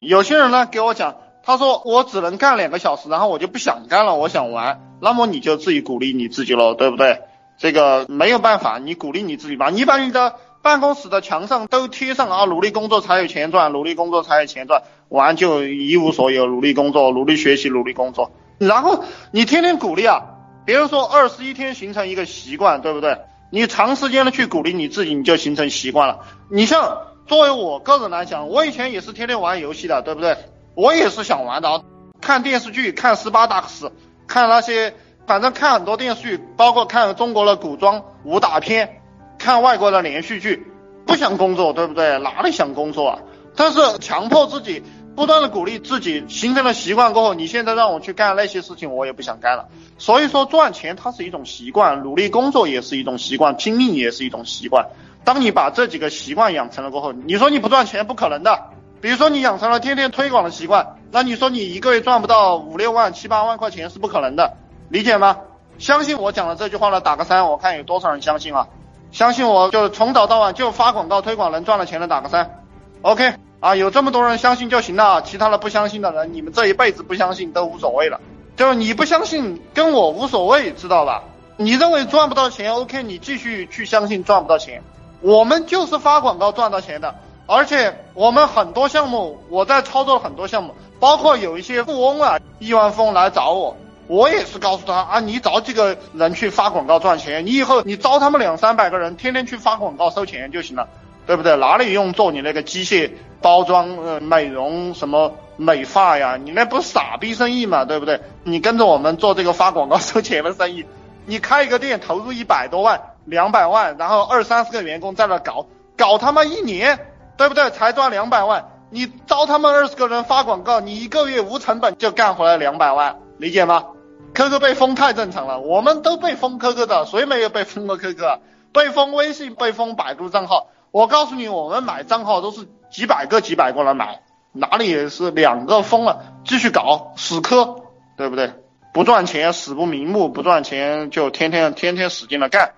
有些人呢给我讲，他说我只能干两个小时，然后我就不想干了，我想玩。那么你就自己鼓励你自己喽，对不对？这个没有办法，你鼓励你自己吧。你把你的办公室的墙上都贴上啊，努力工作才有钱赚，努力工作才有钱赚，玩就一无所有。努力工作，努力学习，努力工作。然后你天天鼓励啊，别人说二十一天形成一个习惯，对不对？你长时间的去鼓励你自己，你就形成习惯了。你像作为我个人来讲，我以前也是天天玩游戏的，对不对？我也是想玩的，看电视剧，看斯巴达克斯，看那些，反正看很多电视剧，包括看中国的古装武打片，看外国的连续剧，不想工作，对不对？哪里想工作啊？但是强迫自己。不断的鼓励自己，形成了习惯过后，你现在让我去干那些事情，我也不想干了。所以说，赚钱它是一种习惯，努力工作也是一种习惯，拼命也是一种习惯。当你把这几个习惯养成了过后，你说你不赚钱不可能的。比如说你养成了天天推广的习惯，那你说你一个月赚不到五六万、七八万块钱是不可能的，理解吗？相信我讲的这句话呢，打个三，我看有多少人相信啊？相信我就从早到晚就发广告推广能赚了钱的打个三，OK。啊，有这么多人相信就行了，其他的不相信的人，你们这一辈子不相信都无所谓了。就是你不相信，跟我无所谓，知道吧？你认为赚不到钱，OK，你继续去相信赚不到钱。我们就是发广告赚到钱的，而且我们很多项目，我在操作很多项目，包括有一些富翁啊，亿万富翁来找我，我也是告诉他啊，你找几个人去发广告赚钱，你以后你招他们两三百个人，天天去发广告收钱就行了。对不对？哪里用做你那个机械包装、呃美容什么美发呀？你那不是傻逼生意嘛？对不对？你跟着我们做这个发广告收钱的生意，你开一个店投入一百多万、两百万，然后二三十个员工在那搞，搞他妈一年，对不对？才赚两百万。你招他们二十个人发广告，你一个月无成本就干回来两百万，理解吗？QQ 被封太正常了，我们都被封 QQ 的，谁没有被封过 QQ？被封微信，被封百度账号。我告诉你，我们买账号都是几百个、几百个来买，哪里也是两个疯了，继续搞死磕，对不对？不赚钱死不瞑目，不赚钱就天天天天使劲的干。